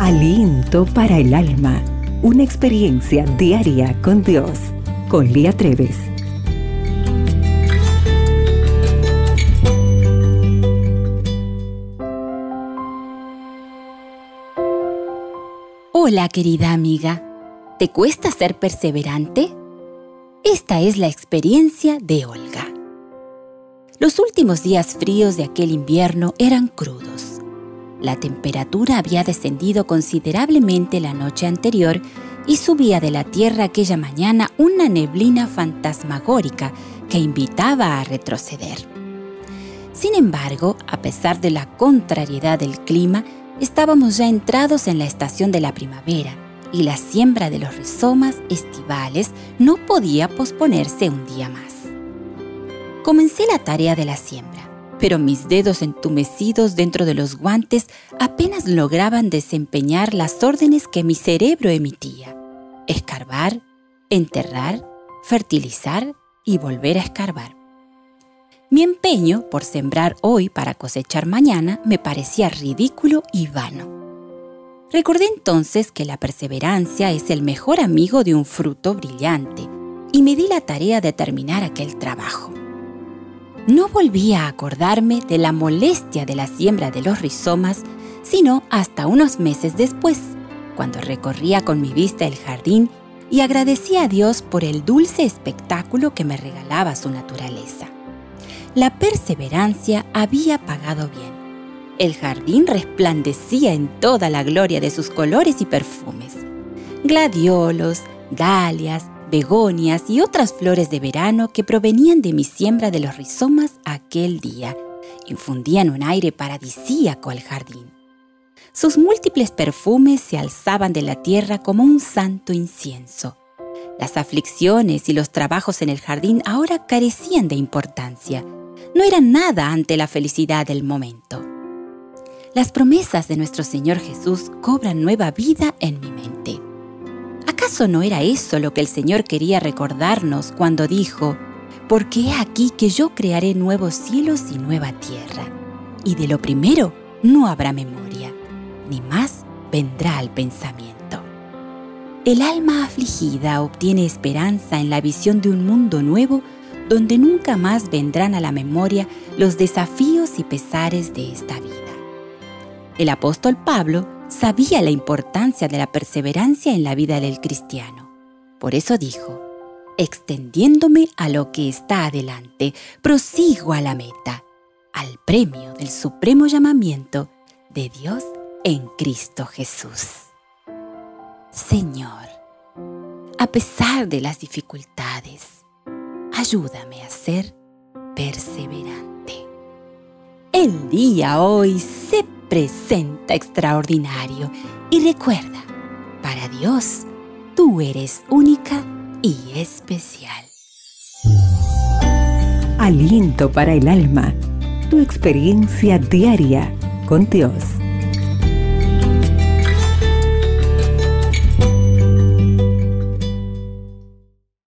Aliento para el alma. Una experiencia diaria con Dios. Con Lía Treves. Hola querida amiga. ¿Te cuesta ser perseverante? Esta es la experiencia de Olga. Los últimos días fríos de aquel invierno eran crudos. La temperatura había descendido considerablemente la noche anterior y subía de la tierra aquella mañana una neblina fantasmagórica que invitaba a retroceder. Sin embargo, a pesar de la contrariedad del clima, estábamos ya entrados en la estación de la primavera y la siembra de los rizomas estivales no podía posponerse un día más. Comencé la tarea de la siembra, pero mis dedos entumecidos dentro de los guantes apenas lograban desempeñar las órdenes que mi cerebro emitía. Escarbar, enterrar, fertilizar y volver a escarbar. Mi empeño por sembrar hoy para cosechar mañana me parecía ridículo y vano. Recordé entonces que la perseverancia es el mejor amigo de un fruto brillante y me di la tarea de terminar aquel trabajo. No volví a acordarme de la molestia de la siembra de los rizomas, sino hasta unos meses después, cuando recorría con mi vista el jardín y agradecí a Dios por el dulce espectáculo que me regalaba su naturaleza. La perseverancia había pagado bien el jardín resplandecía en toda la gloria de sus colores y perfumes. Gladiolos, dalias, begonias y otras flores de verano que provenían de mi siembra de los rizomas aquel día infundían un aire paradisíaco al jardín. Sus múltiples perfumes se alzaban de la tierra como un santo incienso. Las aflicciones y los trabajos en el jardín ahora carecían de importancia. No eran nada ante la felicidad del momento las promesas de nuestro Señor Jesús cobran nueva vida en mi. ¿Acaso no era eso lo que el Señor quería recordarnos cuando dijo, porque he aquí que yo crearé nuevos cielos y nueva tierra, y de lo primero no habrá memoria, ni más vendrá al pensamiento? El alma afligida obtiene esperanza en la visión de un mundo nuevo donde nunca más vendrán a la memoria los desafíos y pesares de esta vida. El apóstol Pablo sabía la importancia de la perseverancia en la vida del cristiano. Por eso dijo, extendiéndome a lo que está adelante, prosigo a la meta, al premio del supremo llamamiento de Dios en Cristo Jesús. Señor, a pesar de las dificultades, ayúdame a ser perseverante. El día hoy se presenta extraordinario. Y recuerda, para Dios, tú eres única y especial. Aliento para el alma. Tu experiencia diaria con Dios.